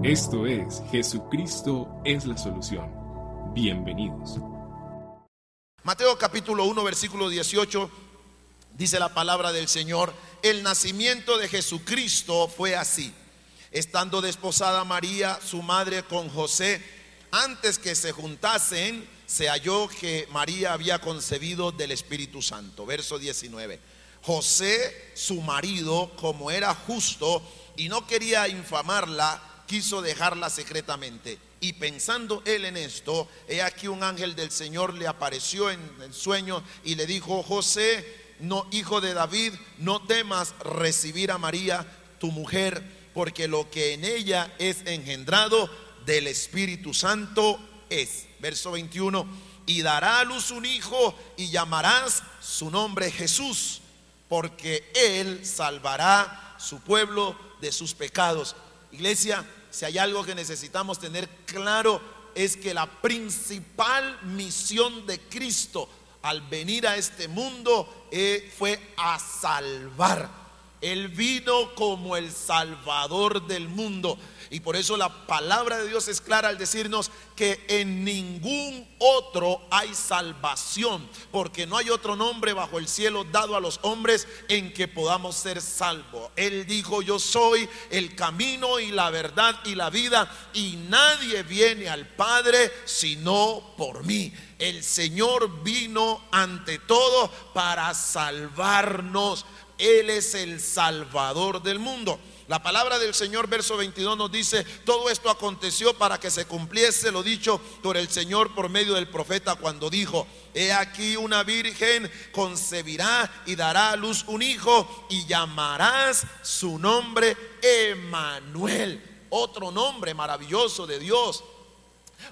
Esto es Jesucristo es la solución. Bienvenidos. Mateo capítulo 1 versículo 18 dice la palabra del Señor, el nacimiento de Jesucristo fue así. Estando desposada María, su madre, con José, antes que se juntasen, se halló que María había concebido del Espíritu Santo. Verso 19. José, su marido, como era justo y no quería infamarla, quiso dejarla secretamente. Y pensando él en esto, he aquí un ángel del Señor le apareció en el sueño y le dijo, José, no hijo de David, no temas recibir a María, tu mujer, porque lo que en ella es engendrado del Espíritu Santo es. Verso 21, y dará a luz un hijo y llamarás su nombre Jesús, porque él salvará su pueblo de sus pecados. Iglesia, si hay algo que necesitamos tener claro es que la principal misión de Cristo al venir a este mundo eh, fue a salvar él vino como el Salvador del mundo. Y por eso la palabra de Dios es clara al decirnos que en ningún otro hay salvación, porque no hay otro nombre bajo el cielo dado a los hombres en que podamos ser salvos. Él dijo, yo soy el camino y la verdad y la vida, y nadie viene al Padre sino por mí. El Señor vino ante todo para salvarnos. Él es el Salvador del mundo. La palabra del Señor, verso 22, nos dice, todo esto aconteció para que se cumpliese lo dicho por el Señor por medio del profeta cuando dijo, he aquí una virgen concebirá y dará a luz un hijo y llamarás su nombre Emanuel, otro nombre maravilloso de Dios.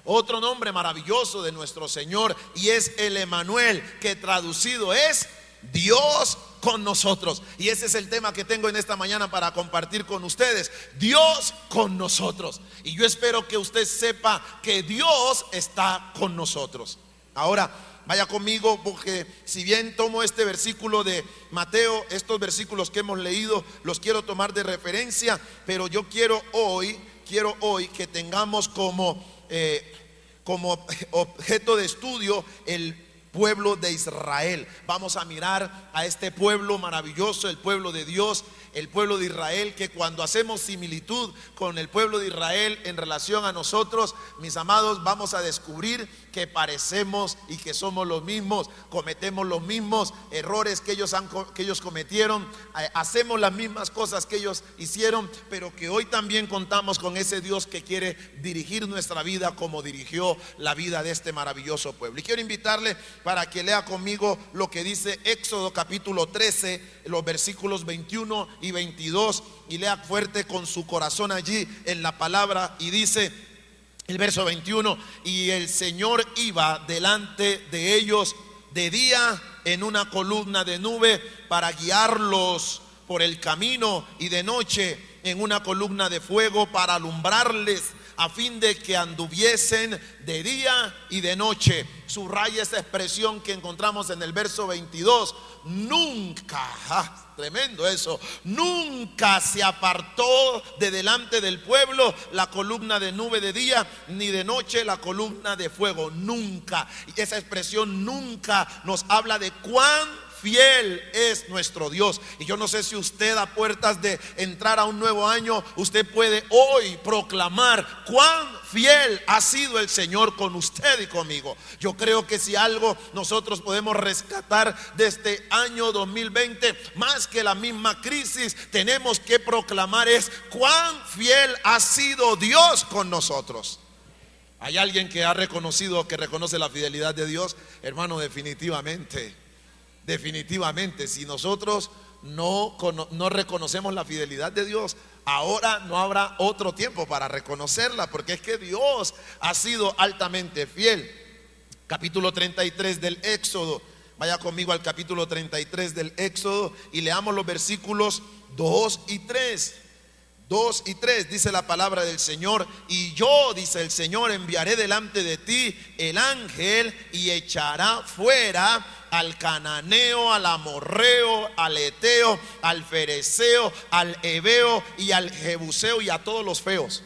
Otro nombre maravilloso de nuestro Señor y es el Emanuel, que traducido es Dios con nosotros. Y ese es el tema que tengo en esta mañana para compartir con ustedes. Dios con nosotros. Y yo espero que usted sepa que Dios está con nosotros. Ahora, vaya conmigo porque si bien tomo este versículo de Mateo, estos versículos que hemos leído, los quiero tomar de referencia, pero yo quiero hoy, quiero hoy que tengamos como... Eh, como objeto de estudio el pueblo de Israel. Vamos a mirar a este pueblo maravilloso, el pueblo de Dios, el pueblo de Israel, que cuando hacemos similitud con el pueblo de Israel en relación a nosotros, mis amados, vamos a descubrir que parecemos y que somos los mismos, cometemos los mismos errores que ellos, que ellos cometieron, eh, hacemos las mismas cosas que ellos hicieron, pero que hoy también contamos con ese Dios que quiere dirigir nuestra vida como dirigió la vida de este maravilloso pueblo. Y quiero invitarle para que lea conmigo lo que dice Éxodo capítulo 13, los versículos 21 y 22, y lea fuerte con su corazón allí en la palabra y dice, el verso 21, y el Señor iba delante de ellos de día en una columna de nube para guiarlos por el camino y de noche en una columna de fuego para alumbrarles a fin de que anduviesen de día y de noche. Subraya esa expresión que encontramos en el verso 22. Nunca, ah, tremendo eso, nunca se apartó de delante del pueblo la columna de nube de día, ni de noche la columna de fuego. Nunca. Y esa expresión nunca nos habla de cuán fiel es nuestro Dios. Y yo no sé si usted a puertas de entrar a un nuevo año, usted puede hoy proclamar cuán fiel ha sido el Señor con usted y conmigo. Yo creo que si algo nosotros podemos rescatar de este año 2020, más que la misma crisis, tenemos que proclamar es cuán fiel ha sido Dios con nosotros. ¿Hay alguien que ha reconocido, que reconoce la fidelidad de Dios? Hermano, definitivamente. Definitivamente, si nosotros no, no reconocemos la fidelidad de Dios, ahora no habrá otro tiempo para reconocerla, porque es que Dios ha sido altamente fiel. Capítulo 33 del Éxodo. Vaya conmigo al capítulo 33 del Éxodo y leamos los versículos 2 y 3. 2 y 3 dice la palabra del Señor, y yo, dice el Señor, enviaré delante de ti el ángel y echará fuera al cananeo, al amorreo, al eteo, al fereceo, al hebeo y al jebuseo y a todos los feos.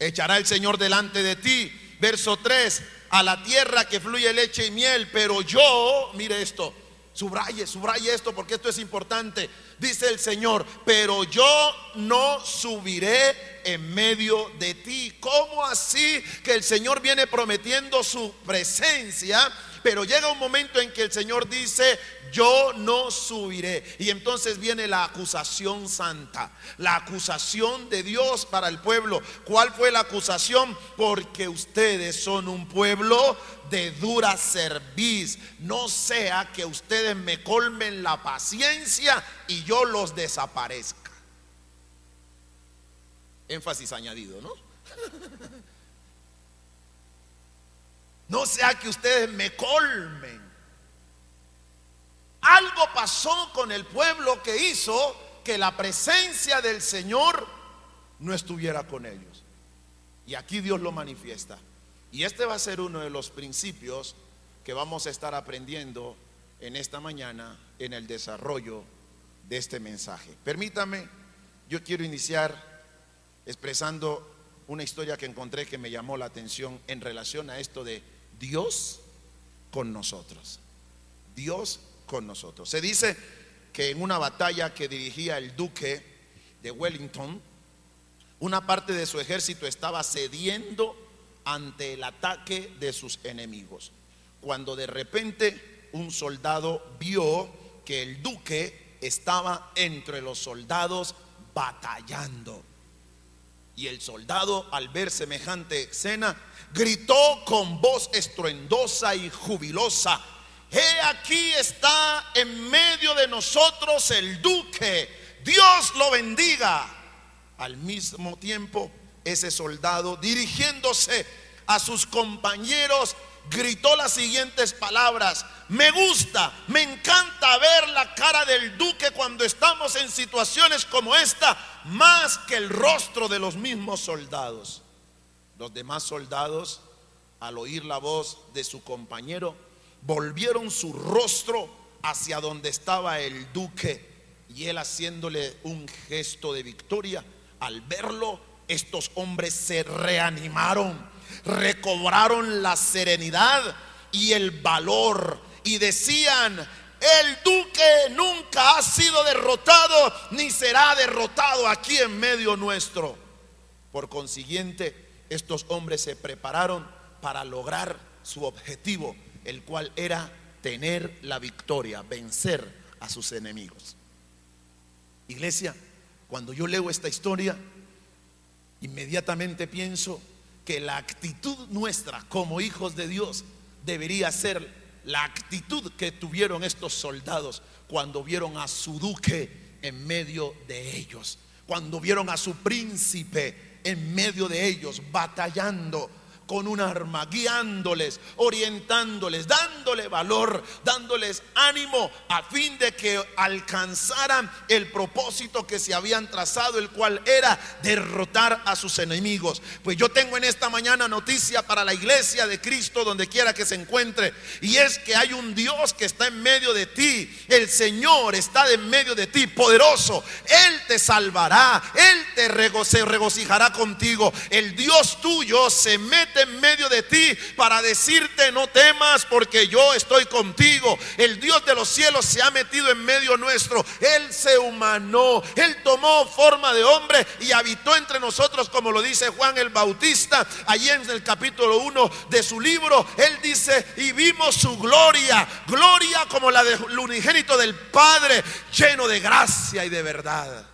echará el Señor delante de ti. Verso 3, a la tierra que fluye leche y miel, pero yo, mire esto, subraye, subraye esto porque esto es importante. Dice el Señor, pero yo no subiré en medio de ti. ¿Cómo así que el Señor viene prometiendo su presencia? Pero llega un momento en que el Señor dice, yo no subiré. Y entonces viene la acusación santa, la acusación de Dios para el pueblo. ¿Cuál fue la acusación? Porque ustedes son un pueblo de dura cerviz. No sea que ustedes me colmen la paciencia y yo los desaparezca. Énfasis añadido, ¿no? No sea que ustedes me colmen. Algo pasó con el pueblo que hizo que la presencia del Señor no estuviera con ellos. Y aquí Dios lo manifiesta. Y este va a ser uno de los principios que vamos a estar aprendiendo en esta mañana en el desarrollo de este mensaje. Permítame, yo quiero iniciar expresando una historia que encontré que me llamó la atención en relación a esto de Dios con nosotros. Dios con nosotros. Se dice que en una batalla que dirigía el duque de Wellington, una parte de su ejército estaba cediendo ante el ataque de sus enemigos. Cuando de repente un soldado vio que el duque estaba entre los soldados batallando. Y el soldado al ver semejante escena gritó con voz estruendosa y jubilosa, He aquí está en medio de nosotros el duque, Dios lo bendiga. Al mismo tiempo, ese soldado dirigiéndose a sus compañeros gritó las siguientes palabras. Me gusta, me encanta ver la cara del duque cuando estamos en situaciones como esta, más que el rostro de los mismos soldados. Los demás soldados, al oír la voz de su compañero, volvieron su rostro hacia donde estaba el duque y él haciéndole un gesto de victoria. Al verlo, estos hombres se reanimaron, recobraron la serenidad y el valor y decían, el duque nunca ha sido derrotado ni será derrotado aquí en medio nuestro. Por consiguiente, estos hombres se prepararon para lograr su objetivo, el cual era tener la victoria, vencer a sus enemigos. Iglesia, cuando yo leo esta historia, inmediatamente pienso que la actitud nuestra como hijos de Dios debería ser la actitud que tuvieron estos soldados cuando vieron a su duque en medio de ellos, cuando vieron a su príncipe en medio de ellos, batallando con un arma, guiándoles, orientándoles, dándole valor, dándoles ánimo a fin de que alcanzaran el propósito que se habían trazado, el cual era derrotar a sus enemigos. Pues yo tengo en esta mañana noticia para la iglesia de Cristo donde quiera que se encuentre, y es que hay un Dios que está en medio de ti, el Señor está en medio de ti, poderoso, Él te salvará, Él te regocijará contigo, el Dios tuyo se mete en medio de ti para decirte no temas porque yo estoy contigo. El Dios de los cielos se ha metido en medio nuestro. Él se humanó, Él tomó forma de hombre y habitó entre nosotros como lo dice Juan el Bautista allí en el capítulo 1 de su libro. Él dice y vimos su gloria, gloria como la del unigénito del Padre, lleno de gracia y de verdad.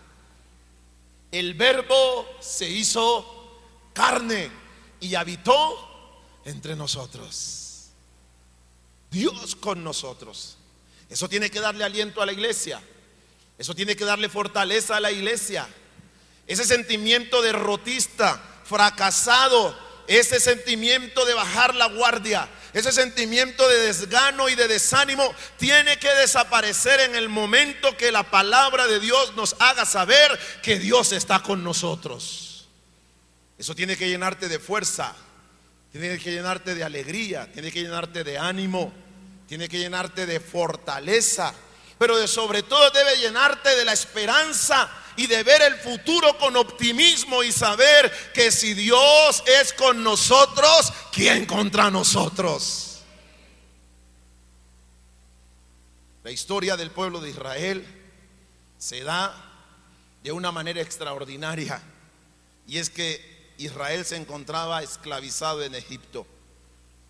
El verbo se hizo carne y habitó entre nosotros. Dios con nosotros. Eso tiene que darle aliento a la iglesia. Eso tiene que darle fortaleza a la iglesia. Ese sentimiento derrotista, fracasado, ese sentimiento de bajar la guardia, ese sentimiento de desgano y de desánimo tiene que desaparecer en el momento que la palabra de Dios nos haga saber que Dios está con nosotros. Eso tiene que llenarte de fuerza, tiene que llenarte de alegría, tiene que llenarte de ánimo, tiene que llenarte de fortaleza, pero de sobre todo debe llenarte de la esperanza y de ver el futuro con optimismo y saber que si Dios es con nosotros, ¿quién contra nosotros? La historia del pueblo de Israel se da de una manera extraordinaria y es que Israel se encontraba esclavizado en Egipto.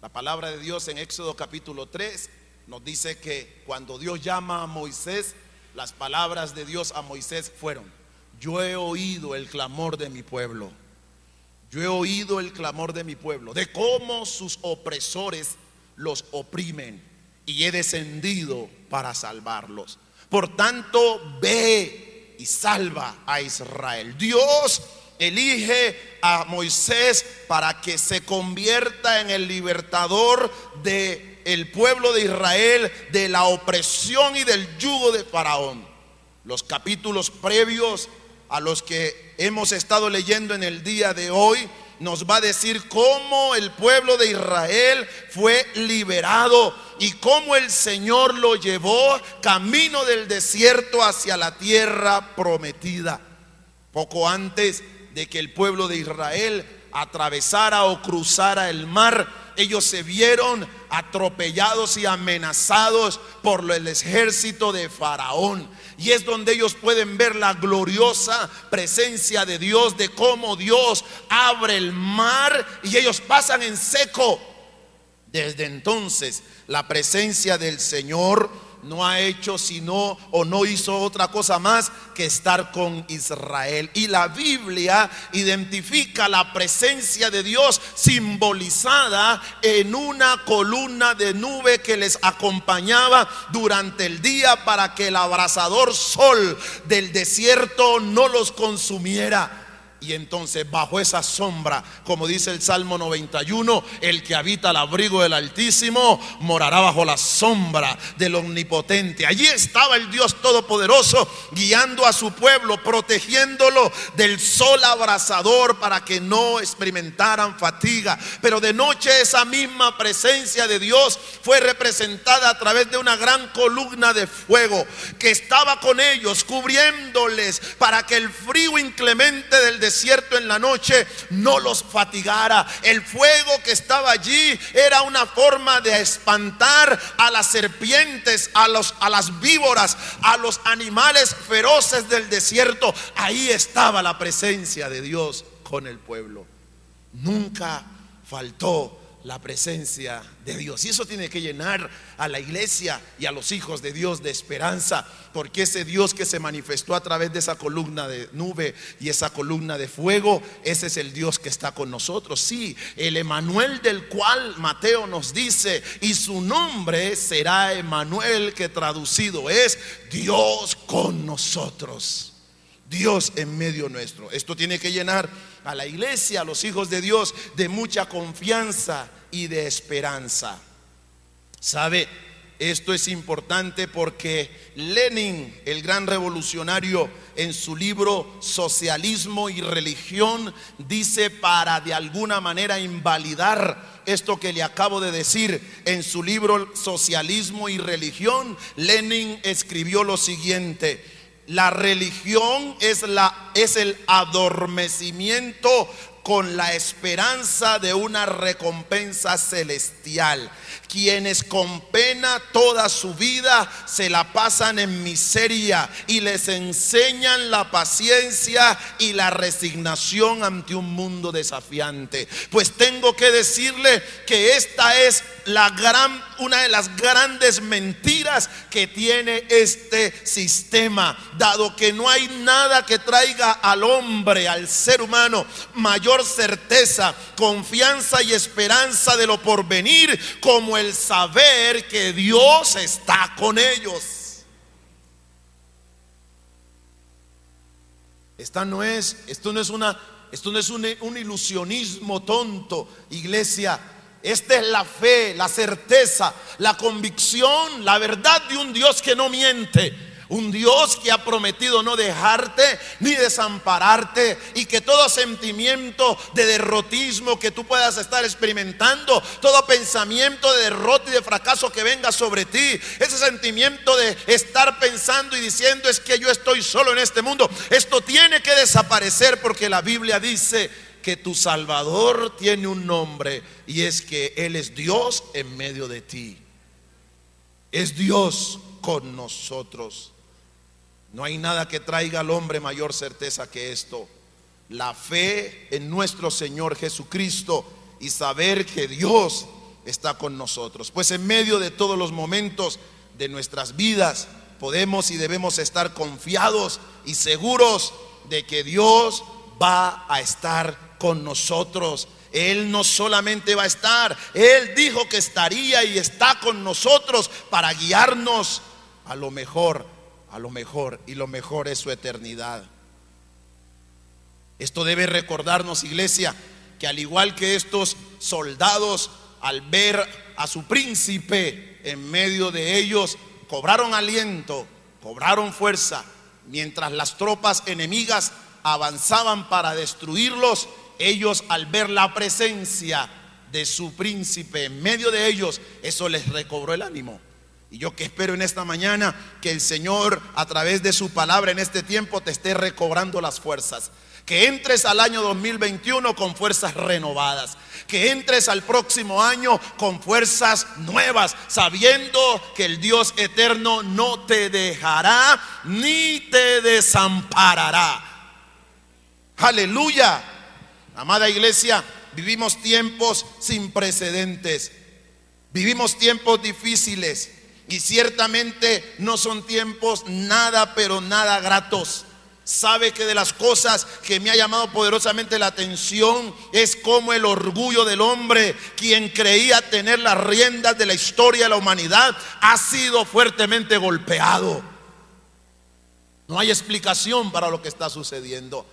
La palabra de Dios en Éxodo capítulo 3 nos dice que cuando Dios llama a Moisés, las palabras de Dios a Moisés fueron, yo he oído el clamor de mi pueblo, yo he oído el clamor de mi pueblo, de cómo sus opresores los oprimen y he descendido para salvarlos. Por tanto, ve y salva a Israel. Dios elige a Moisés para que se convierta en el libertador de el pueblo de Israel de la opresión y del yugo de Faraón. Los capítulos previos a los que hemos estado leyendo en el día de hoy nos va a decir cómo el pueblo de Israel fue liberado y cómo el Señor lo llevó camino del desierto hacia la tierra prometida. Poco antes de que el pueblo de Israel atravesara o cruzara el mar, ellos se vieron atropellados y amenazados por el ejército de Faraón. Y es donde ellos pueden ver la gloriosa presencia de Dios, de cómo Dios abre el mar y ellos pasan en seco. Desde entonces la presencia del Señor no ha hecho sino o no hizo otra cosa más que estar con Israel. Y la Biblia identifica la presencia de Dios simbolizada en una columna de nube que les acompañaba durante el día para que el abrasador sol del desierto no los consumiera. Y entonces bajo esa sombra, como dice el Salmo 91, el que habita al abrigo del Altísimo morará bajo la sombra del Omnipotente. Allí estaba el Dios Todopoderoso guiando a su pueblo, protegiéndolo del sol abrasador para que no experimentaran fatiga. Pero de noche esa misma presencia de Dios fue representada a través de una gran columna de fuego que estaba con ellos, cubriéndoles para que el frío inclemente del desierto en la noche no los fatigara. El fuego que estaba allí era una forma de espantar a las serpientes, a, los, a las víboras, a los animales feroces del desierto. Ahí estaba la presencia de Dios con el pueblo. Nunca faltó la presencia de Dios. Y eso tiene que llenar a la iglesia y a los hijos de Dios de esperanza, porque ese Dios que se manifestó a través de esa columna de nube y esa columna de fuego, ese es el Dios que está con nosotros. Sí, el Emanuel del cual Mateo nos dice, y su nombre será Emanuel, que traducido es Dios con nosotros. Dios en medio nuestro. Esto tiene que llenar a la iglesia, a los hijos de Dios, de mucha confianza y de esperanza. ¿Sabe? Esto es importante porque Lenin, el gran revolucionario, en su libro Socialismo y Religión, dice para de alguna manera invalidar esto que le acabo de decir. En su libro Socialismo y Religión, Lenin escribió lo siguiente. La religión es, la, es el adormecimiento con la esperanza de una recompensa celestial. Quienes con pena toda su vida se la pasan en miseria y les enseñan la paciencia y la resignación ante un mundo desafiante. Pues tengo que decirle que esta es la gran una de las grandes mentiras que tiene este sistema, dado que no hay nada que traiga al hombre, al ser humano, mayor certeza, confianza y esperanza de lo porvenir, como el saber que Dios está con ellos. Esta no es, esto no es una, esto no es un, un ilusionismo tonto, iglesia. Esta es la fe, la certeza, la convicción, la verdad de un Dios que no miente. Un Dios que ha prometido no dejarte ni desampararte y que todo sentimiento de derrotismo que tú puedas estar experimentando, todo pensamiento de derrota y de fracaso que venga sobre ti, ese sentimiento de estar pensando y diciendo es que yo estoy solo en este mundo, esto tiene que desaparecer porque la Biblia dice que tu Salvador tiene un nombre y es que Él es Dios en medio de ti. Es Dios con nosotros. No hay nada que traiga al hombre mayor certeza que esto. La fe en nuestro Señor Jesucristo y saber que Dios está con nosotros. Pues en medio de todos los momentos de nuestras vidas podemos y debemos estar confiados y seguros de que Dios va a estar con nosotros. Él no solamente va a estar, Él dijo que estaría y está con nosotros para guiarnos a lo mejor a lo mejor y lo mejor es su eternidad. Esto debe recordarnos, iglesia, que al igual que estos soldados, al ver a su príncipe en medio de ellos, cobraron aliento, cobraron fuerza, mientras las tropas enemigas avanzaban para destruirlos, ellos al ver la presencia de su príncipe en medio de ellos, eso les recobró el ánimo. Y yo que espero en esta mañana que el Señor a través de su palabra en este tiempo te esté recobrando las fuerzas. Que entres al año 2021 con fuerzas renovadas. Que entres al próximo año con fuerzas nuevas, sabiendo que el Dios eterno no te dejará ni te desamparará. Aleluya. Amada iglesia, vivimos tiempos sin precedentes. Vivimos tiempos difíciles. Y ciertamente no son tiempos nada, pero nada gratos. Sabe que de las cosas que me ha llamado poderosamente la atención es como el orgullo del hombre, quien creía tener las riendas de la historia de la humanidad, ha sido fuertemente golpeado. No hay explicación para lo que está sucediendo.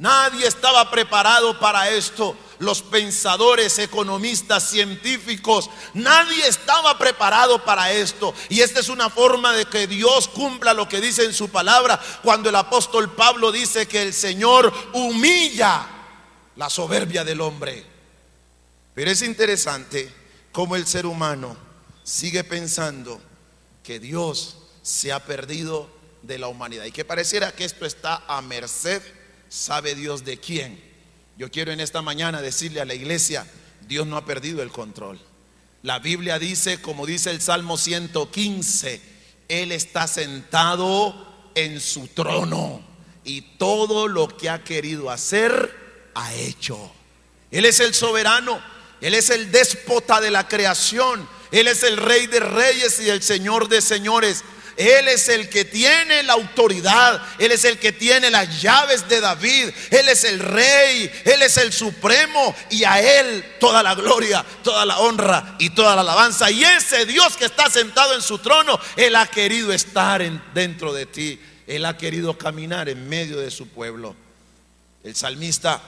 Nadie estaba preparado para esto. Los pensadores, economistas, científicos, nadie estaba preparado para esto. Y esta es una forma de que Dios cumpla lo que dice en su palabra cuando el apóstol Pablo dice que el Señor humilla la soberbia del hombre. Pero es interesante cómo el ser humano sigue pensando que Dios se ha perdido de la humanidad y que pareciera que esto está a merced sabe Dios de quién. Yo quiero en esta mañana decirle a la iglesia, Dios no ha perdido el control. La Biblia dice, como dice el Salmo 115, Él está sentado en su trono y todo lo que ha querido hacer, ha hecho. Él es el soberano, Él es el déspota de la creación, Él es el rey de reyes y el señor de señores. Él es el que tiene la autoridad, Él es el que tiene las llaves de David, Él es el rey, Él es el supremo. Y a Él toda la gloria, toda la honra y toda la alabanza. Y ese Dios que está sentado en su trono, Él ha querido estar dentro de ti, Él ha querido caminar en medio de su pueblo. El salmista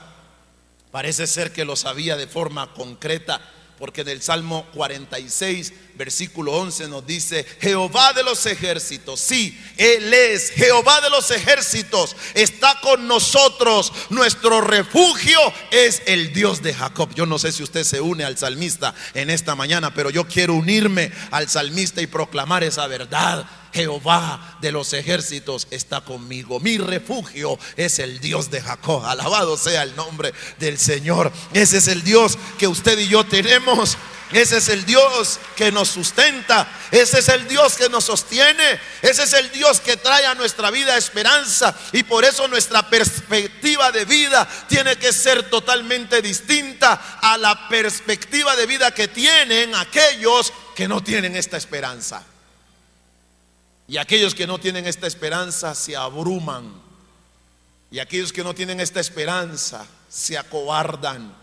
parece ser que lo sabía de forma concreta porque en el Salmo 46, versículo 11 nos dice, Jehová de los ejércitos, sí, Él es Jehová de los ejércitos, está con nosotros, nuestro refugio es el Dios de Jacob. Yo no sé si usted se une al salmista en esta mañana, pero yo quiero unirme al salmista y proclamar esa verdad. Jehová de los ejércitos está conmigo. Mi refugio es el Dios de Jacob. Alabado sea el nombre del Señor. Ese es el Dios que usted y yo tenemos. Ese es el Dios que nos sustenta. Ese es el Dios que nos sostiene. Ese es el Dios que trae a nuestra vida esperanza. Y por eso nuestra perspectiva de vida tiene que ser totalmente distinta a la perspectiva de vida que tienen aquellos que no tienen esta esperanza. Y aquellos que no tienen esta esperanza se abruman. Y aquellos que no tienen esta esperanza se acobardan.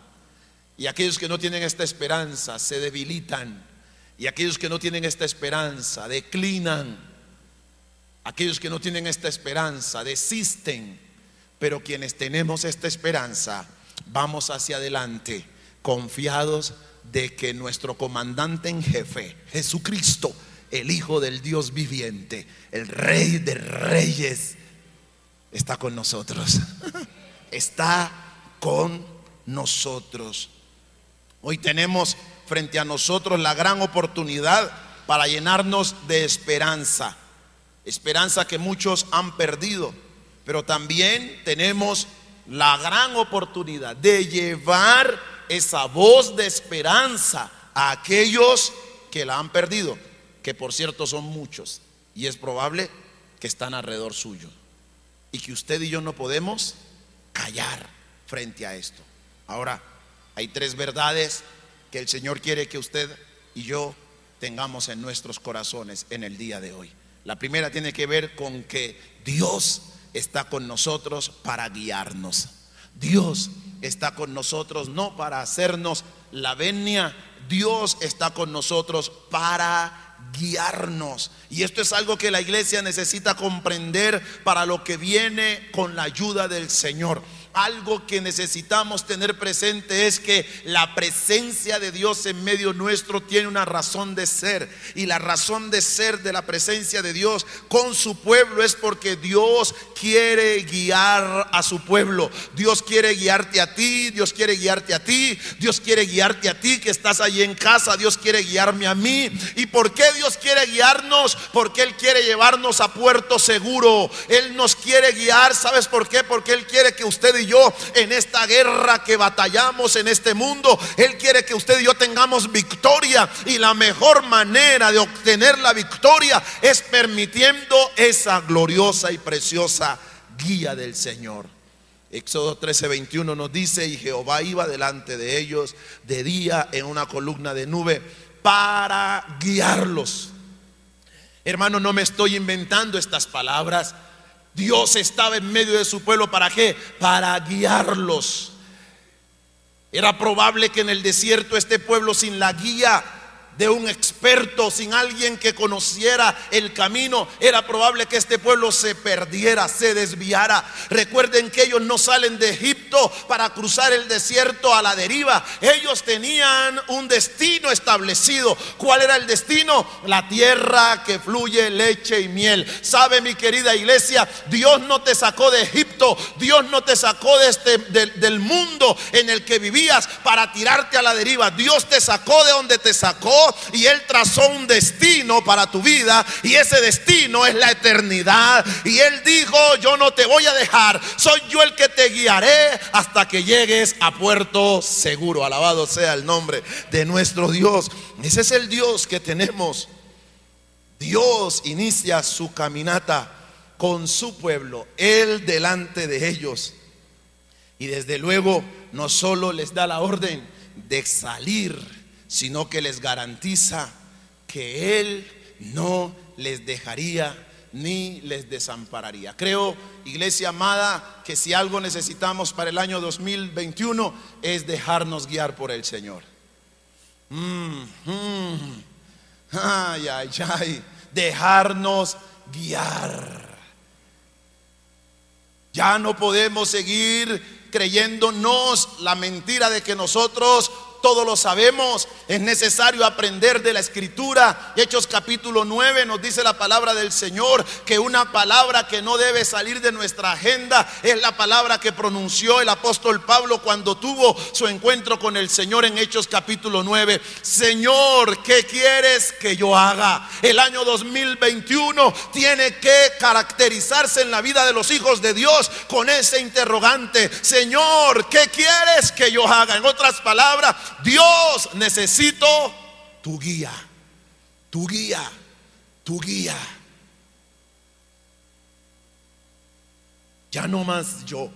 Y aquellos que no tienen esta esperanza se debilitan. Y aquellos que no tienen esta esperanza declinan. Aquellos que no tienen esta esperanza desisten. Pero quienes tenemos esta esperanza, vamos hacia adelante, confiados de que nuestro comandante en jefe, Jesucristo, el Hijo del Dios viviente, el Rey de Reyes, está con nosotros. Está con nosotros. Hoy tenemos frente a nosotros la gran oportunidad para llenarnos de esperanza. Esperanza que muchos han perdido. Pero también tenemos la gran oportunidad de llevar esa voz de esperanza a aquellos que la han perdido, que por cierto son muchos, y es probable que están alrededor suyo, y que usted y yo no podemos callar frente a esto. Ahora, hay tres verdades que el Señor quiere que usted y yo tengamos en nuestros corazones en el día de hoy. La primera tiene que ver con que Dios está con nosotros para guiarnos. Dios está con nosotros no para hacernos la venia, Dios está con nosotros para guiarnos. Y esto es algo que la iglesia necesita comprender para lo que viene con la ayuda del Señor algo que necesitamos tener presente es que la presencia de Dios en medio nuestro tiene una razón de ser. Y la razón de ser de la presencia de Dios con su pueblo es porque Dios quiere guiar a su pueblo. Dios quiere guiarte a ti, Dios quiere guiarte a ti, Dios quiere guiarte a ti que estás allí en casa, Dios quiere guiarme a mí. ¿Y por qué Dios quiere guiarnos? Porque Él quiere llevarnos a puerto seguro. Él nos quiere guiar, ¿sabes por qué? Porque Él quiere que usted y yo en esta guerra que batallamos en este mundo. Él quiere que usted y yo tengamos victoria y la mejor manera de obtener la victoria es permitiendo esa gloriosa y preciosa guía del Señor. Éxodo 13, 21 nos dice, y Jehová iba delante de ellos de día en una columna de nube para guiarlos. Hermano, no me estoy inventando estas palabras. Dios estaba en medio de su pueblo para qué? Para guiarlos. Era probable que en el desierto este pueblo sin la guía de un experto, sin alguien que conociera el camino, era probable que este pueblo se perdiera, se desviara. Recuerden que ellos no salen de Egipto para cruzar el desierto a la deriva. Ellos tenían un destino establecido. ¿Cuál era el destino? La tierra que fluye leche y miel. ¿Sabe mi querida iglesia? Dios no te sacó de Egipto, Dios no te sacó de este, del mundo en el que vivías para tirarte a la deriva. Dios te sacó de donde te sacó y Él trazó un destino para tu vida y ese destino es la eternidad. Y Él dijo, yo no te voy a dejar, soy yo el que te guiaré hasta que llegues a puerto seguro. Alabado sea el nombre de nuestro Dios. Ese es el Dios que tenemos. Dios inicia su caminata con su pueblo, Él delante de ellos. Y desde luego no solo les da la orden de salir sino que les garantiza que Él no les dejaría ni les desampararía. Creo, iglesia amada, que si algo necesitamos para el año 2021 es dejarnos guiar por el Señor. Mm, mm. Ay, ay, ay, dejarnos guiar. Ya no podemos seguir creyéndonos la mentira de que nosotros todos lo sabemos, es necesario aprender de la escritura. Hechos capítulo 9 nos dice la palabra del Señor que una palabra que no debe salir de nuestra agenda es la palabra que pronunció el apóstol Pablo cuando tuvo su encuentro con el Señor en Hechos capítulo 9. Señor, ¿qué quieres que yo haga? El año 2021 tiene que caracterizarse en la vida de los hijos de Dios con ese interrogante. Señor, ¿qué quieres que yo haga? En otras palabras, Dios, necesito tu guía, tu guía, tu guía. Ya no más yo.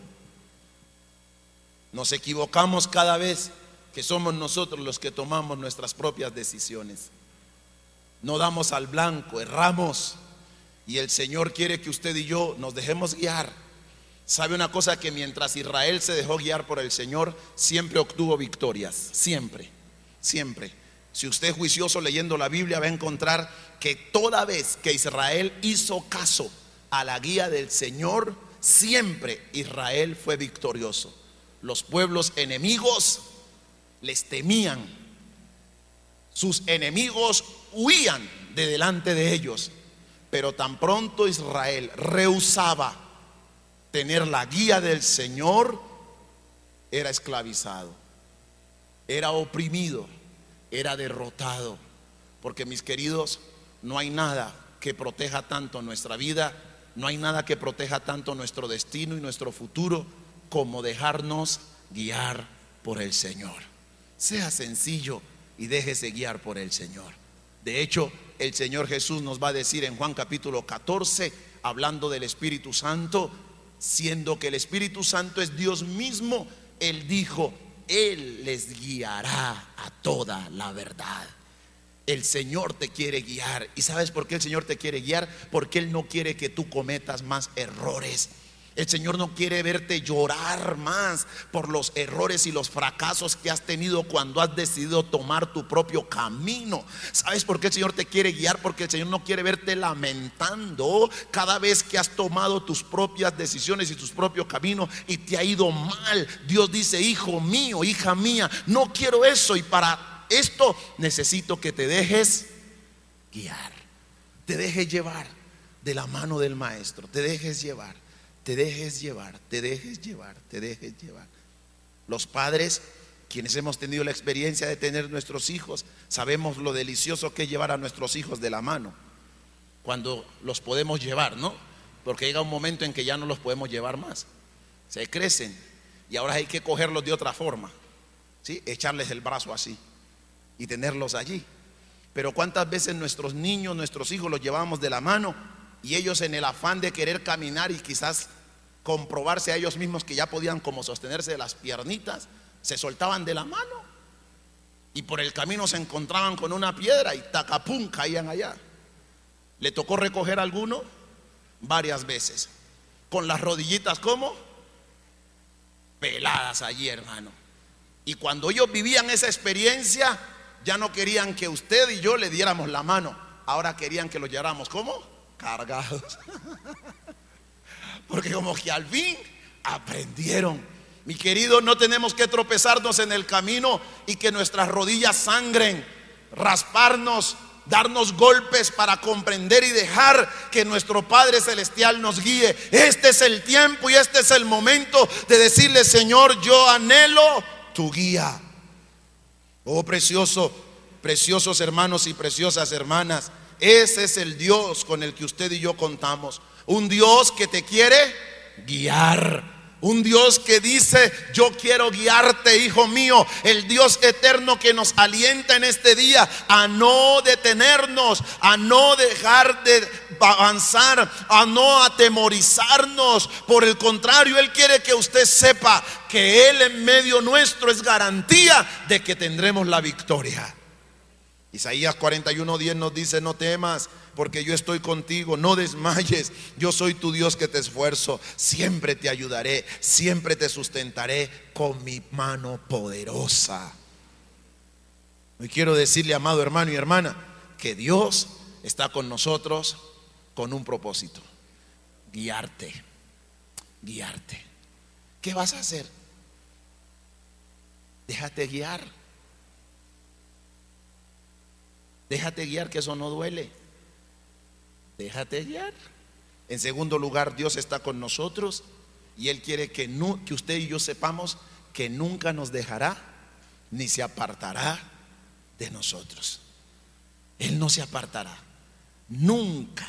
Nos equivocamos cada vez que somos nosotros los que tomamos nuestras propias decisiones. No damos al blanco, erramos. Y el Señor quiere que usted y yo nos dejemos guiar ¿Sabe una cosa? Que mientras Israel se dejó guiar por el Señor, siempre obtuvo victorias. Siempre, siempre. Si usted es juicioso leyendo la Biblia, va a encontrar que toda vez que Israel hizo caso a la guía del Señor, siempre Israel fue victorioso. Los pueblos enemigos les temían. Sus enemigos huían de delante de ellos. Pero tan pronto Israel rehusaba tener la guía del Señor, era esclavizado, era oprimido, era derrotado. Porque mis queridos, no hay nada que proteja tanto nuestra vida, no hay nada que proteja tanto nuestro destino y nuestro futuro como dejarnos guiar por el Señor. Sea sencillo y déjese guiar por el Señor. De hecho, el Señor Jesús nos va a decir en Juan capítulo 14, hablando del Espíritu Santo, siendo que el Espíritu Santo es Dios mismo, Él dijo, Él les guiará a toda la verdad. El Señor te quiere guiar. ¿Y sabes por qué el Señor te quiere guiar? Porque Él no quiere que tú cometas más errores. El Señor no quiere verte llorar más por los errores y los fracasos que has tenido cuando has decidido tomar tu propio camino. ¿Sabes por qué el Señor te quiere guiar? Porque el Señor no quiere verte lamentando cada vez que has tomado tus propias decisiones y tus propios caminos y te ha ido mal. Dios dice, hijo mío, hija mía, no quiero eso y para esto necesito que te dejes guiar, te dejes llevar de la mano del maestro, te dejes llevar te dejes llevar, te dejes llevar, te dejes llevar. Los padres, quienes hemos tenido la experiencia de tener nuestros hijos, sabemos lo delicioso que es llevar a nuestros hijos de la mano, cuando los podemos llevar, ¿no? Porque llega un momento en que ya no los podemos llevar más. Se crecen y ahora hay que cogerlos de otra forma, ¿sí? Echarles el brazo así y tenerlos allí. Pero cuántas veces nuestros niños, nuestros hijos los llevamos de la mano y ellos en el afán de querer caminar y quizás comprobarse a ellos mismos que ya podían como sostenerse de las piernitas, se soltaban de la mano y por el camino se encontraban con una piedra y tacapum caían allá. ¿Le tocó recoger alguno? Varias veces. Con las rodillitas como peladas allí, hermano. Y cuando ellos vivían esa experiencia, ya no querían que usted y yo le diéramos la mano. Ahora querían que lo lleváramos. ¿Cómo? Cargados. Porque como que al fin aprendieron. Mi querido, no tenemos que tropezarnos en el camino y que nuestras rodillas sangren, rasparnos, darnos golpes para comprender y dejar que nuestro Padre Celestial nos guíe. Este es el tiempo y este es el momento de decirle, Señor, yo anhelo tu guía. Oh, precioso, preciosos hermanos y preciosas hermanas. Ese es el Dios con el que usted y yo contamos. Un Dios que te quiere guiar. Un Dios que dice, yo quiero guiarte, hijo mío. El Dios eterno que nos alienta en este día a no detenernos, a no dejar de avanzar, a no atemorizarnos. Por el contrario, Él quiere que usted sepa que Él en medio nuestro es garantía de que tendremos la victoria. Isaías 41:10 nos dice, no temas, porque yo estoy contigo, no desmayes, yo soy tu Dios que te esfuerzo, siempre te ayudaré, siempre te sustentaré con mi mano poderosa. Hoy quiero decirle, amado hermano y hermana, que Dios está con nosotros con un propósito, guiarte, guiarte. ¿Qué vas a hacer? Déjate guiar. Déjate guiar, que eso no duele. Déjate guiar. En segundo lugar, Dios está con nosotros y Él quiere que, usted y yo sepamos que nunca nos dejará ni se apartará de nosotros. Él no se apartará. Nunca.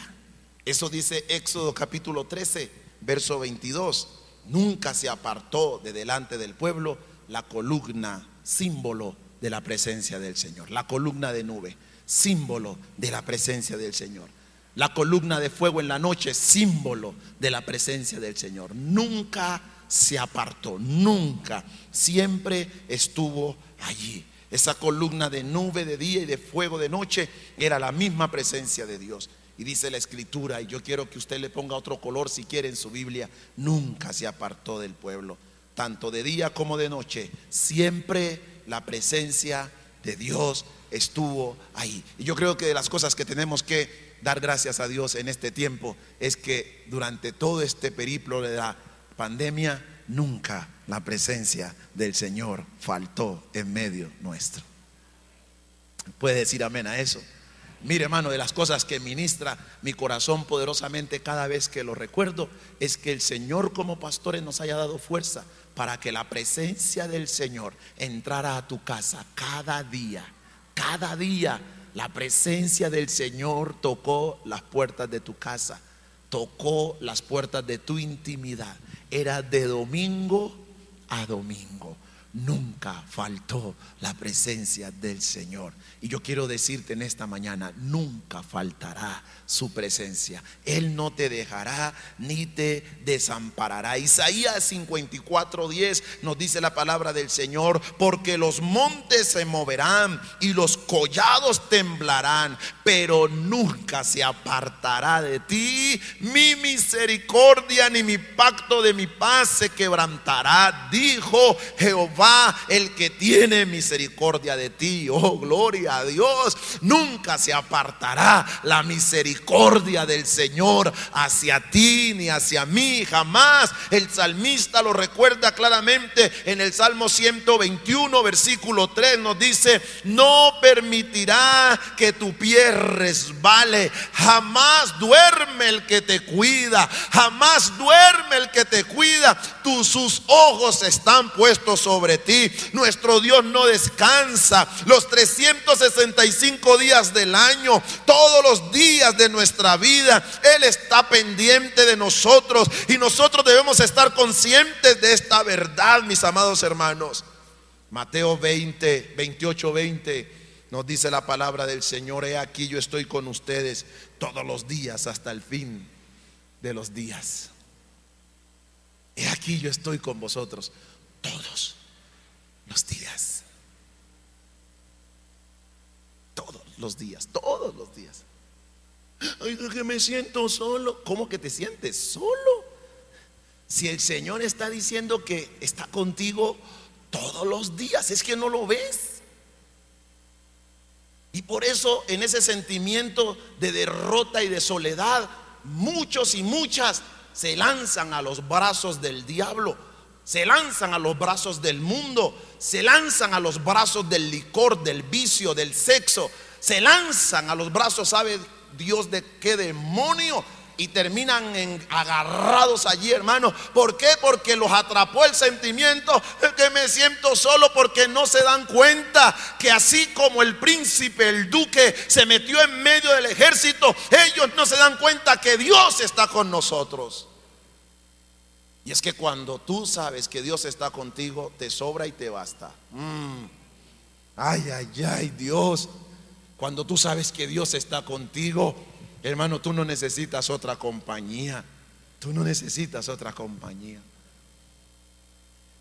Eso dice Éxodo capítulo 13, verso 22. Nunca se apartó de delante del pueblo la columna, símbolo de la presencia del Señor, la columna de nube símbolo de la presencia del Señor. La columna de fuego en la noche, símbolo de la presencia del Señor. Nunca se apartó, nunca, siempre estuvo allí. Esa columna de nube de día y de fuego de noche era la misma presencia de Dios. Y dice la escritura, y yo quiero que usted le ponga otro color si quiere en su Biblia, nunca se apartó del pueblo, tanto de día como de noche, siempre la presencia de Dios estuvo ahí. Y yo creo que de las cosas que tenemos que dar gracias a Dios en este tiempo es que durante todo este periplo de la pandemia, nunca la presencia del Señor faltó en medio nuestro. Puede decir amén a eso. Mire, hermano, de las cosas que ministra mi corazón poderosamente cada vez que lo recuerdo, es que el Señor como pastores nos haya dado fuerza para que la presencia del Señor entrara a tu casa cada día, cada día. La presencia del Señor tocó las puertas de tu casa, tocó las puertas de tu intimidad. Era de domingo a domingo nunca faltó la presencia del Señor. Y yo quiero decirte en esta mañana, nunca faltará su presencia. Él no te dejará ni te desamparará. Isaías 54:10 nos dice la palabra del Señor, porque los montes se moverán y los collados temblarán, pero nunca se apartará de ti mi misericordia ni mi pacto de mi paz se quebrantará, dijo Jehová, el que tiene misericordia de ti. Oh, gloria a Dios. Nunca se apartará la misericordia del Señor hacia ti ni hacia mí, jamás. El salmista lo recuerda claramente en el Salmo 121, versículo 3, nos dice, no permitirá que tu pie resbale, jamás duerme el que te cuida, jamás duerme el que te cuida, tus sus ojos están puestos sobre ti. Nuestro Dios no descansa los 365 días del año, todos los días de nuestra vida. Él está pendiente de nosotros y nosotros debemos estar conscientes de esta verdad, mis amados hermanos. Mateo 20, 28, 20 nos dice la palabra del Señor, he aquí yo estoy con ustedes todos los días hasta el fin de los días. He aquí yo estoy con vosotros todos los días. Todos los días, todos los días. Ay, que me siento solo. ¿Cómo que te sientes solo? Si el Señor está diciendo que está contigo todos los días, es que no lo ves. Y por eso en ese sentimiento de derrota y de soledad, muchos y muchas se lanzan a los brazos del diablo, se lanzan a los brazos del mundo, se lanzan a los brazos del licor, del vicio, del sexo, se lanzan a los brazos, ¿sabe Dios de qué demonio? y terminan agarrados allí, hermano. ¿Por qué? Porque los atrapó el sentimiento de que me siento solo porque no se dan cuenta que así como el príncipe, el duque, se metió en medio del ejército, ellos no se dan cuenta que Dios está con nosotros. Y es que cuando tú sabes que Dios está contigo, te sobra y te basta. Mm. Ay, ay, ay, Dios. Cuando tú sabes que Dios está contigo, Hermano, tú no necesitas otra compañía. Tú no necesitas otra compañía.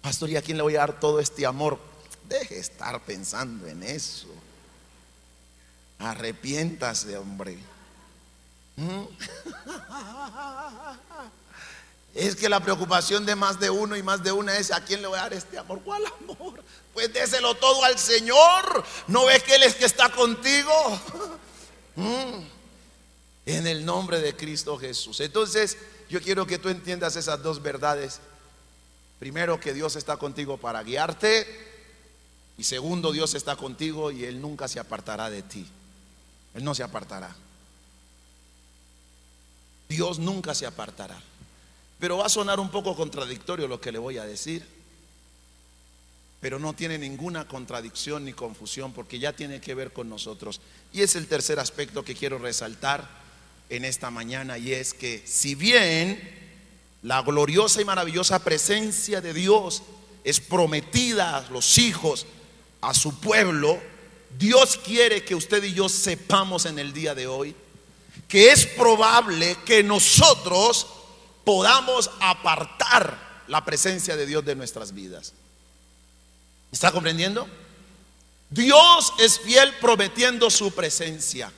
Pastor, ¿y a quién le voy a dar todo este amor? Deje estar pensando en eso. Arrepiéntase, hombre. ¿Mm? Es que la preocupación de más de uno y más de una es a quién le voy a dar este amor. ¿Cuál amor? Pues déselo todo al Señor. ¿No ves que Él es que está contigo? ¿Mm? En el nombre de Cristo Jesús. Entonces, yo quiero que tú entiendas esas dos verdades. Primero, que Dios está contigo para guiarte. Y segundo, Dios está contigo y Él nunca se apartará de ti. Él no se apartará. Dios nunca se apartará. Pero va a sonar un poco contradictorio lo que le voy a decir. Pero no tiene ninguna contradicción ni confusión porque ya tiene que ver con nosotros. Y es el tercer aspecto que quiero resaltar en esta mañana y es que si bien la gloriosa y maravillosa presencia de Dios es prometida a los hijos, a su pueblo, Dios quiere que usted y yo sepamos en el día de hoy que es probable que nosotros podamos apartar la presencia de Dios de nuestras vidas. ¿Está comprendiendo? Dios es fiel prometiendo su presencia.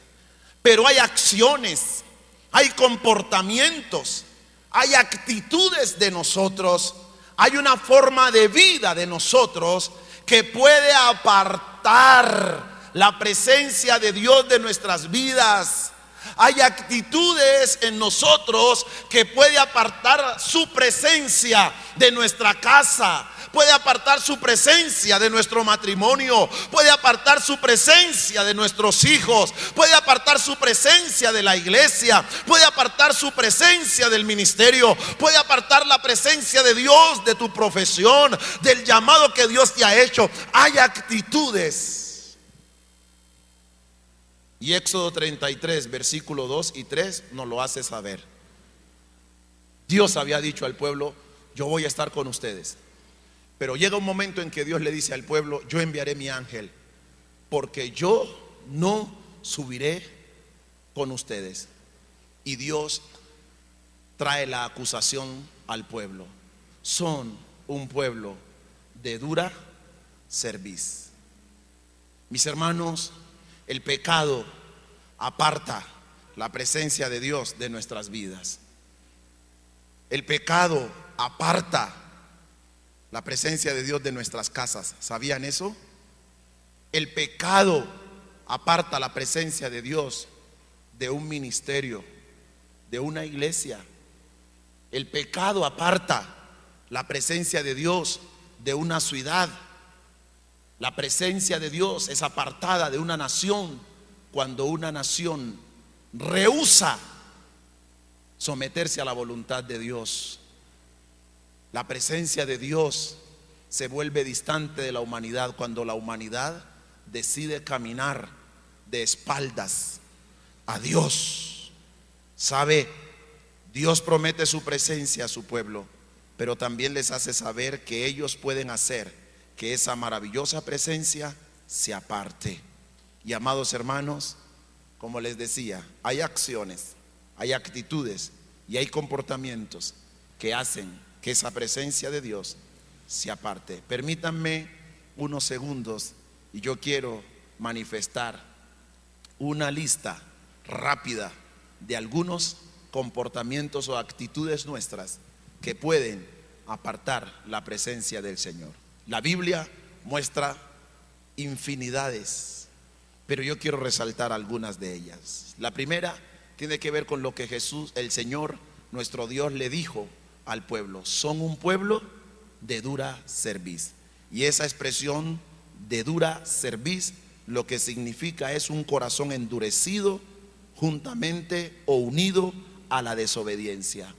Pero hay acciones, hay comportamientos, hay actitudes de nosotros, hay una forma de vida de nosotros que puede apartar la presencia de Dios de nuestras vidas. Hay actitudes en nosotros que puede apartar su presencia de nuestra casa, puede apartar su presencia de nuestro matrimonio, puede apartar su presencia de nuestros hijos, puede apartar su presencia de la iglesia, puede apartar su presencia del ministerio, puede apartar la presencia de Dios, de tu profesión, del llamado que Dios te ha hecho. Hay actitudes. Y Éxodo 33, versículo 2 y 3 nos lo hace saber. Dios había dicho al pueblo, yo voy a estar con ustedes. Pero llega un momento en que Dios le dice al pueblo, yo enviaré mi ángel, porque yo no subiré con ustedes. Y Dios trae la acusación al pueblo. Son un pueblo de dura cerviz. Mis hermanos, el pecado aparta la presencia de Dios de nuestras vidas. El pecado aparta la presencia de Dios de nuestras casas. ¿Sabían eso? El pecado aparta la presencia de Dios de un ministerio, de una iglesia. El pecado aparta la presencia de Dios de una ciudad. La presencia de Dios es apartada de una nación cuando una nación rehúsa someterse a la voluntad de Dios. La presencia de Dios se vuelve distante de la humanidad cuando la humanidad decide caminar de espaldas a Dios. ¿Sabe? Dios promete su presencia a su pueblo, pero también les hace saber que ellos pueden hacer que esa maravillosa presencia se aparte. Y amados hermanos, como les decía, hay acciones, hay actitudes y hay comportamientos que hacen que esa presencia de Dios se aparte. Permítanme unos segundos y yo quiero manifestar una lista rápida de algunos comportamientos o actitudes nuestras que pueden apartar la presencia del Señor. La Biblia muestra infinidades, pero yo quiero resaltar algunas de ellas. La primera tiene que ver con lo que Jesús, el Señor, nuestro Dios, le dijo al pueblo. Son un pueblo de dura cerviz. Y esa expresión de dura cerviz lo que significa es un corazón endurecido juntamente o unido a la desobediencia.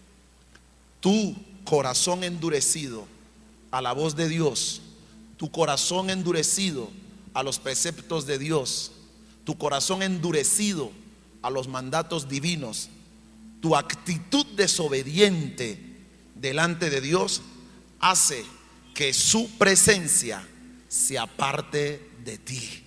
Tu corazón endurecido a la voz de Dios, tu corazón endurecido a los preceptos de Dios, tu corazón endurecido a los mandatos divinos, tu actitud desobediente delante de Dios hace que su presencia se aparte de ti.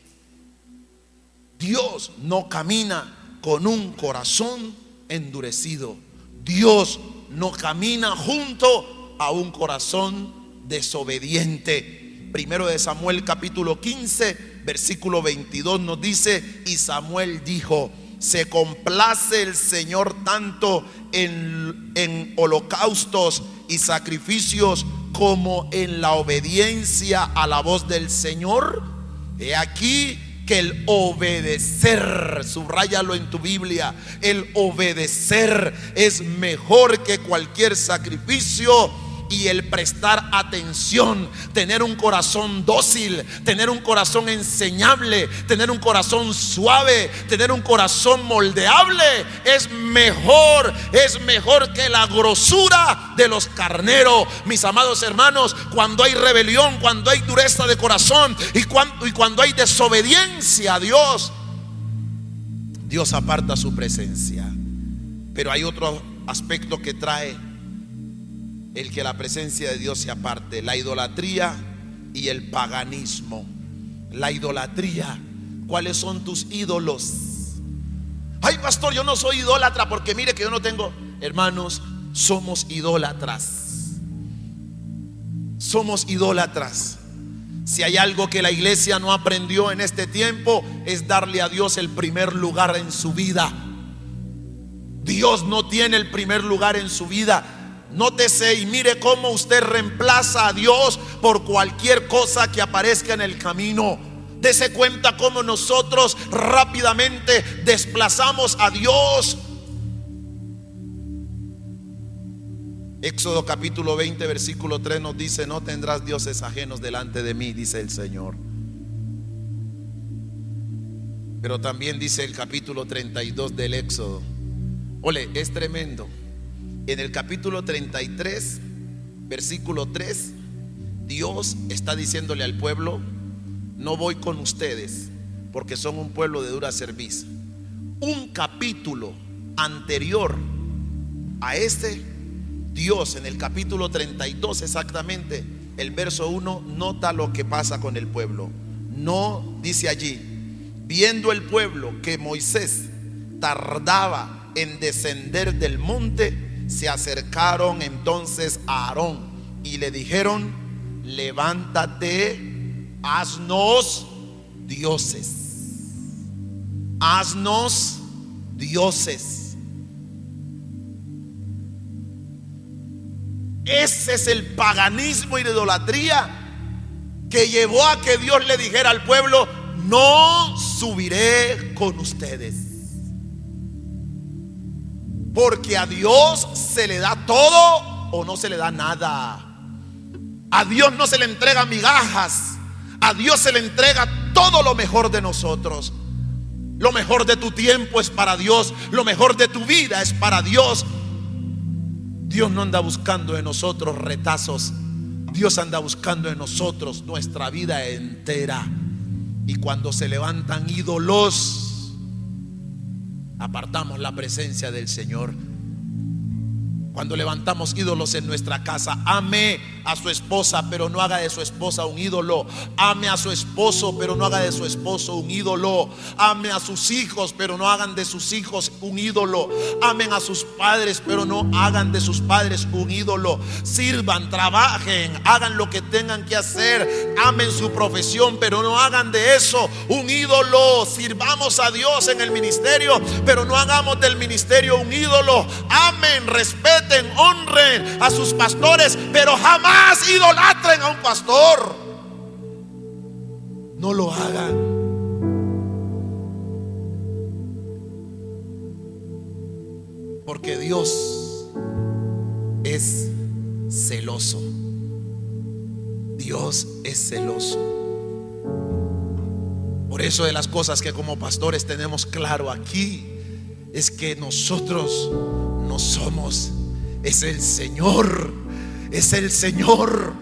Dios no camina con un corazón endurecido. Dios no camina junto a un corazón desobediente. Primero de Samuel capítulo 15, versículo 22 nos dice, y Samuel dijo, se complace el Señor tanto en, en, holocaustos y sacrificios como en la obediencia a la voz del Señor. He aquí que el obedecer, subrayalo en tu Biblia, el obedecer es mejor que cualquier sacrificio y el prestar atención, tener un corazón dócil, tener un corazón enseñable, tener un corazón suave, tener un corazón moldeable, es mejor, es mejor que la grosura de los carneros. Mis amados hermanos, cuando hay rebelión, cuando hay dureza de corazón y cuando, hay desobediencia a Dios, Dios aparta su presencia. Pero hay otro aspecto que trae el que la presencia de Dios se aparte, la idolatría y el paganismo. La idolatría, ¿cuáles son tus ídolos? Ay, pastor, yo no soy idólatra porque mire que yo no tengo, hermanos, somos idólatras. Somos idólatras. Si hay algo que la iglesia no aprendió en este tiempo es darle a Dios el primer lugar en su vida. Dios no tiene el primer lugar en su vida. Nótese y mire cómo usted reemplaza a Dios por cualquier cosa que aparezca en el camino. Dese cuenta cómo nosotros rápidamente desplazamos a Dios. Éxodo capítulo 20, versículo 3 nos dice, no tendrás dioses ajenos delante de mí, dice el Señor. Pero también dice el capítulo 32 del Éxodo. Ole, es tremendo. En el capítulo 33, versículo 3, Dios está diciéndole al pueblo, no voy con ustedes porque son un pueblo de dura servicio. Un capítulo anterior a este, Dios en el capítulo 32 exactamente, el verso 1, nota lo que pasa con el pueblo. No dice allí, viendo el pueblo que Moisés tardaba en descender del monte, se acercaron entonces a Aarón y le dijeron, levántate, haznos dioses. Haznos dioses. Ese es el paganismo y la idolatría que llevó a que Dios le dijera al pueblo, no subiré con ustedes. Porque a Dios se le da todo o no se le da nada. A Dios no se le entrega migajas. A Dios se le entrega todo lo mejor de nosotros. Lo mejor de tu tiempo es para Dios. Lo mejor de tu vida es para Dios. Dios no anda buscando en nosotros retazos. Dios anda buscando en nosotros nuestra vida entera. Y cuando se levantan ídolos, apartamos la presencia del Señor. Cuando levantamos ídolos en nuestra casa, ame a su esposa, pero no haga de su esposa un ídolo. Ame a su esposo, pero no haga de su esposo un ídolo. Ame a sus hijos, pero no hagan de sus hijos un ídolo. Amen a sus padres, pero no hagan de sus padres un ídolo. Sirvan, trabajen, hagan lo que tengan que hacer. Amen su profesión, pero no hagan de eso un ídolo. Sirvamos a Dios en el ministerio, pero no hagamos del ministerio un ídolo. Amen, respeten honren a sus pastores, pero jamás idolatren a un pastor. No lo hagan. Porque Dios es celoso. Dios es celoso. Por eso de las cosas que como pastores tenemos claro aquí es que nosotros no somos es el Señor, es el Señor.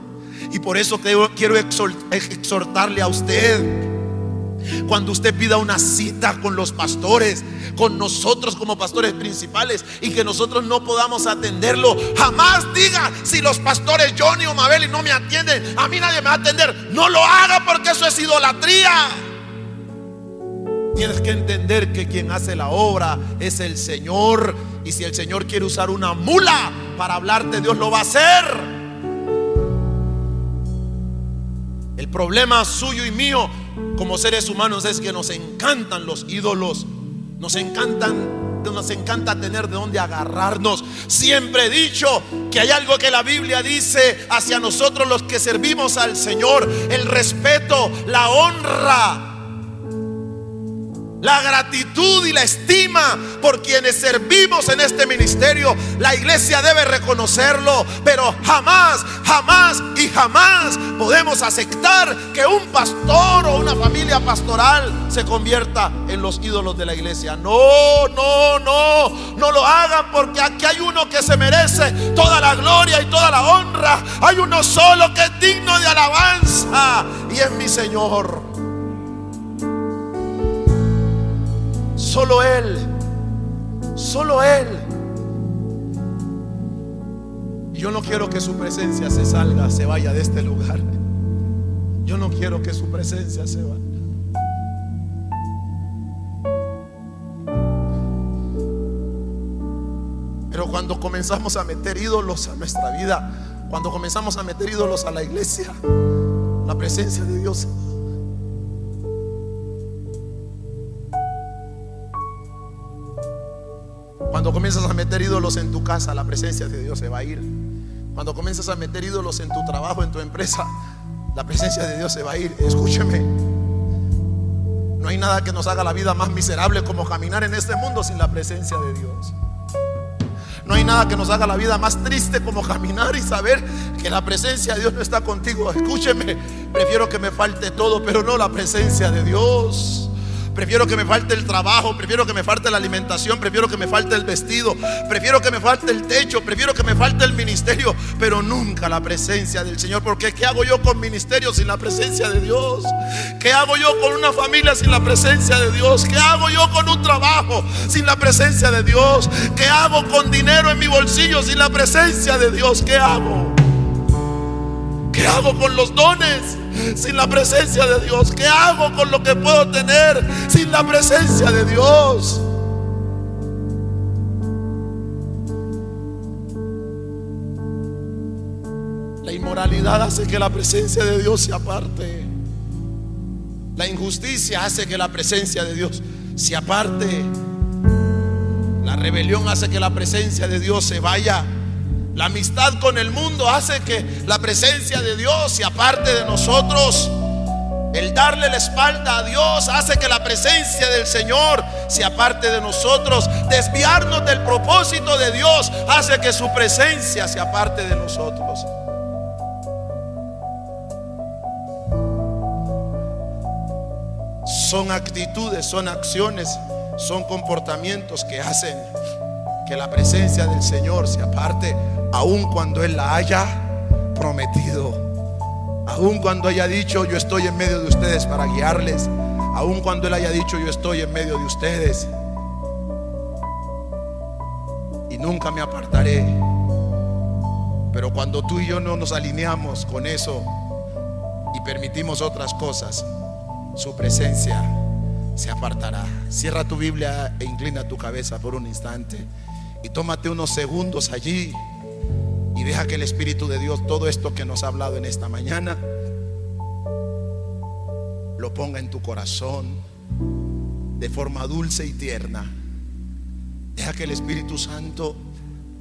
Y por eso quiero exhortarle a usted. Cuando usted pida una cita con los pastores, con nosotros como pastores principales y que nosotros no podamos atenderlo, jamás diga si los pastores Johnny o Mabel no me atienden, a mí nadie me va a atender. No lo haga porque eso es idolatría. Tienes que entender que quien hace la obra es el Señor. Y si el Señor quiere usar una mula para hablarte, Dios lo va a hacer. El problema suyo y mío como seres humanos es que nos encantan los ídolos. Nos encantan, nos encanta tener de dónde agarrarnos. Siempre he dicho que hay algo que la Biblia dice hacia nosotros los que servimos al Señor, el respeto, la honra la gratitud y la estima por quienes servimos en este ministerio. La iglesia debe reconocerlo, pero jamás, jamás y jamás podemos aceptar que un pastor o una familia pastoral se convierta en los ídolos de la iglesia. No, no, no, no lo hagan porque aquí hay uno que se merece toda la gloria y toda la honra. Hay uno solo que es digno de alabanza y es mi Señor. Solo Él. Solo Él. Yo no quiero que su presencia se salga, se vaya de este lugar. Yo no quiero que su presencia se vaya. Pero cuando comenzamos a meter ídolos a nuestra vida, cuando comenzamos a meter ídolos a la iglesia, la presencia de Dios ídolos en tu casa, la presencia de Dios se va a ir. Cuando comienzas a meter ídolos en tu trabajo, en tu empresa, la presencia de Dios se va a ir. Escúcheme. No hay nada que nos haga la vida más miserable como caminar en este mundo sin la presencia de Dios. No hay nada que nos haga la vida más triste como caminar y saber que la presencia de Dios no está contigo. Escúcheme, prefiero que me falte todo, pero no la presencia de Dios. Prefiero que me falte el trabajo, prefiero que me falte la alimentación, prefiero que me falte el vestido, prefiero que me falte el techo, prefiero que me falte el ministerio, pero nunca la presencia del Señor. Porque ¿qué hago yo con ministerio sin la presencia de Dios? ¿Qué hago yo con una familia sin la presencia de Dios? ¿Qué hago yo con un trabajo sin la presencia de Dios? ¿Qué hago con dinero en mi bolsillo sin la presencia de Dios? ¿Qué hago? ¿Qué hago con los dones? Sin la presencia de Dios? ¿Qué hago con lo que puedo tener sin la presencia de Dios? La inmoralidad hace que la presencia de Dios se aparte. La injusticia hace que la presencia de Dios se aparte. La rebelión hace que la presencia de Dios se vaya. La amistad con el mundo hace que la presencia de Dios se aparte de nosotros. El darle la espalda a Dios hace que la presencia del Señor se aparte de nosotros. Desviarnos del propósito de Dios hace que su presencia se aparte de nosotros. Son actitudes, son acciones, son comportamientos que hacen que la presencia del Señor se aparte aun cuando Él la haya prometido. Aun cuando haya dicho, yo estoy en medio de ustedes para guiarles. Aun cuando Él haya dicho, yo estoy en medio de ustedes. Y nunca me apartaré. Pero cuando tú y yo no nos alineamos con eso y permitimos otras cosas, su presencia se apartará. Cierra tu Biblia e inclina tu cabeza por un instante y tómate unos segundos allí y deja que el Espíritu de Dios todo esto que nos ha hablado en esta mañana lo ponga en tu corazón de forma dulce y tierna. Deja que el Espíritu Santo,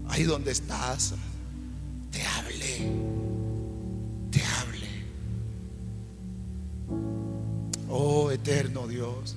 ahí donde estás, te hable, te hable. Oh eterno Dios.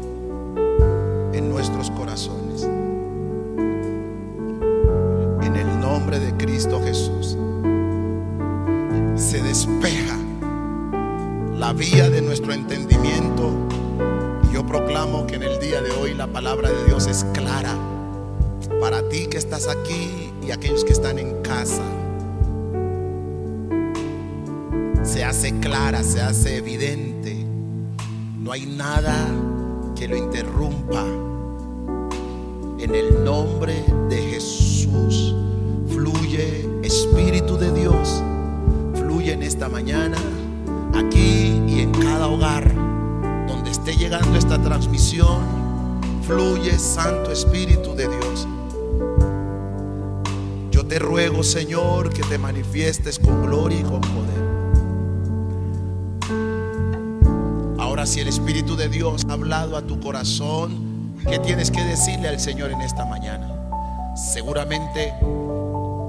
vía de nuestro entendimiento. Y yo proclamo que en el día de hoy la palabra de Dios es clara para ti que estás aquí y aquellos que están en casa. Se hace clara, se hace evidente. No hay nada que lo interrumpa. En el nombre de Jesús fluye Espíritu de Dios. Fluye en esta mañana aquí te manifiestes con gloria y con poder. Ahora, si el Espíritu de Dios ha hablado a tu corazón, ¿qué tienes que decirle al Señor en esta mañana? Seguramente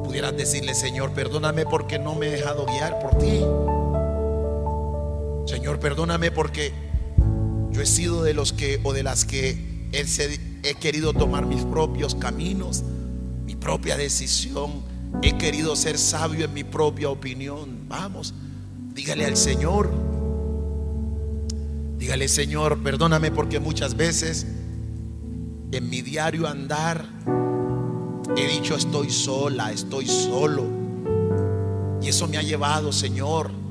pudieras decirle, Señor, perdóname porque no me he dejado guiar por ti. Señor, perdóname porque yo he sido de los que o de las que he querido tomar mis propios caminos, mi propia decisión He querido ser sabio en mi propia opinión. Vamos, dígale al Señor. Dígale, Señor, perdóname porque muchas veces en mi diario andar he dicho estoy sola, estoy solo. Y eso me ha llevado, Señor,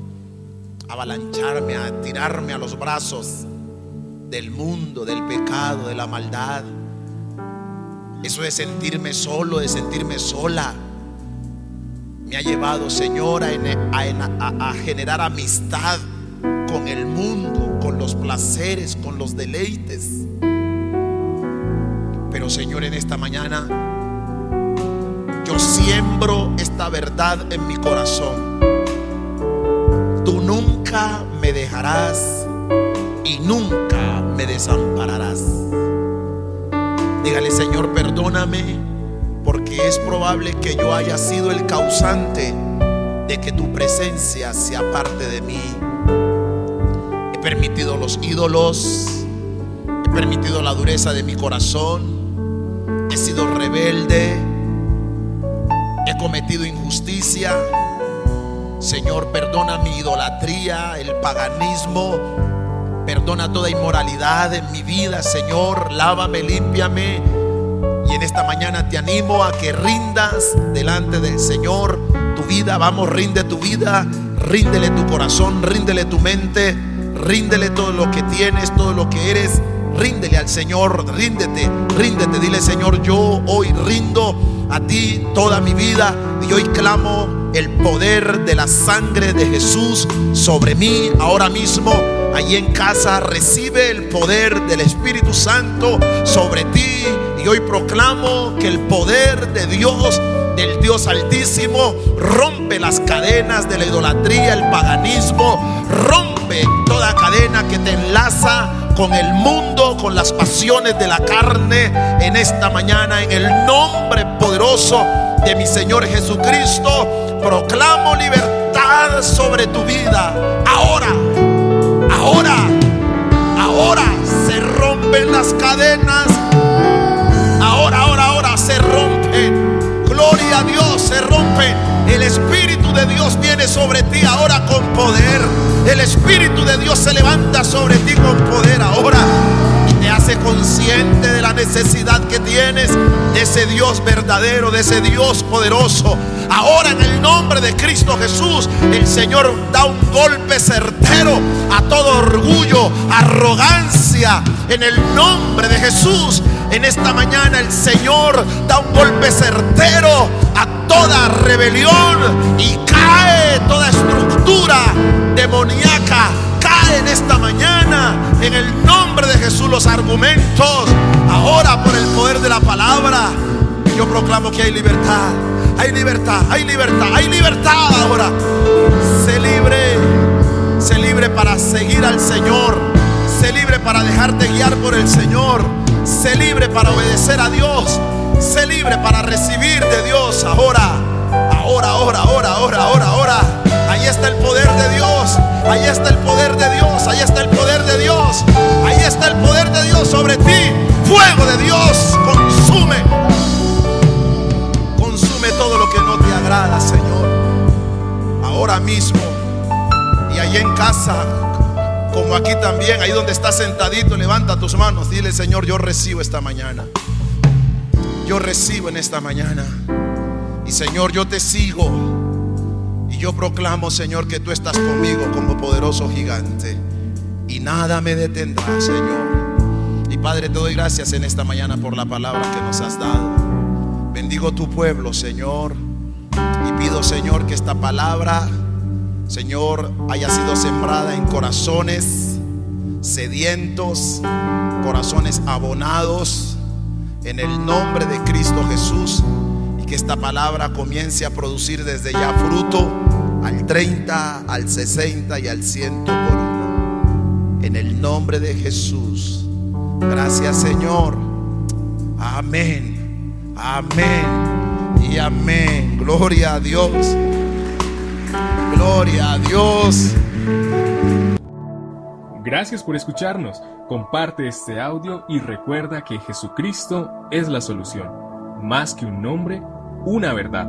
avalancharme, a tirarme a los brazos del mundo, del pecado, de la maldad. Eso de sentirme solo, de sentirme sola me ha llevado, Señor, a, a, generar amistad con el mundo, con los placeres, con los deleites. Pero Señor, en esta mañana yo siembro esta verdad en mi corazón. Tú nunca me dejarás y nunca me desampararás. Dígale, Señor, perdóname porque es probable que yo haya sido el causante de que tu presencia sea parte de mí. He permitido los ídolos, he permitido la dureza de mi corazón, he sido rebelde, he cometido injusticia. Señor, perdona mi idolatría, el paganismo, perdona toda inmoralidad en mi vida, Señor, lávame, límpiame. Y en esta mañana te animo a que rindas delante del Señor tu vida. Vamos, rinde tu vida, ríndele tu corazón, ríndele tu mente, ríndele todo lo que tienes, todo lo que eres. Ríndele al Señor, ríndete, ríndete. Dile, Señor, yo hoy rindo a ti toda mi vida y hoy clamo el poder de la sangre de Jesús sobre mí ahora mismo. Allí en casa recibe el poder del Espíritu Santo sobre ti. Y hoy proclamo que el poder de Dios, del Dios Altísimo, rompe las cadenas de la idolatría, el paganismo, rompe toda cadena que te enlaza con el mundo, con las pasiones de la carne. En esta mañana, en el nombre poderoso de mi Señor Jesucristo, proclamo libertad sobre tu vida. Ahora, ahora, ahora se rompen las cadenas. Ahora, ahora, ahora se rompen. Gloria a Dios, se rompen. El Espíritu de Dios viene sobre ti ahora con poder. El Espíritu de Dios se levanta sobre ti con poder ahora hace consciente de la necesidad que tienes de ese Dios verdadero, de ese Dios poderoso. Ahora en el nombre de Cristo Jesús, el Señor da un golpe certero a todo orgullo, arrogancia. En el nombre de Jesús, en esta mañana el Señor da un golpe certero a toda rebelión y cae toda estructura demoníaca en esta mañana en el nombre de Jesús los argumentos. Ahora por el poder de la palabra, yo proclamo que hay libertad. Hay libertad, hay libertad, hay libertad ahora. Sé libre, sé libre para seguir al Señor. Sé libre para dejarte guiar por el Señor. Sé libre para obedecer a Dios. Sé libre para recibir de Dios ahora. Ahora, ahora, ahora, ahora, ahora, ahora. Ahí está el poder de Dios. Ahí está el poder de Dios. Ahí está el poder de Dios. Ahí está el poder de Dios sobre ti. Fuego de Dios. Consume. Consume todo lo que no te agrada, Señor. Ahora mismo. Y ahí en casa. Como aquí también. Ahí donde estás sentadito. Levanta tus manos. Dile, Señor, yo recibo esta mañana. Yo recibo en esta mañana. Y Señor, yo te sigo. Y yo proclamo, Señor, que tú estás conmigo como poderoso gigante. Y nada me detendrá, Señor. Y Padre, te doy gracias en esta mañana por la palabra que nos has dado. Bendigo tu pueblo, Señor. Y pido, Señor, que esta palabra, Señor, haya sido sembrada en corazones sedientos, corazones abonados, en el nombre de Cristo Jesús que esta palabra comience a producir desde ya fruto al 30, al 60 y al 100 por uno. En el nombre de Jesús. Gracias Señor. Amén. Amén. Y amén. Gloria a Dios. Gloria a Dios. Gracias por escucharnos. Comparte este audio y recuerda que Jesucristo es la solución. Más que un nombre, una verdad.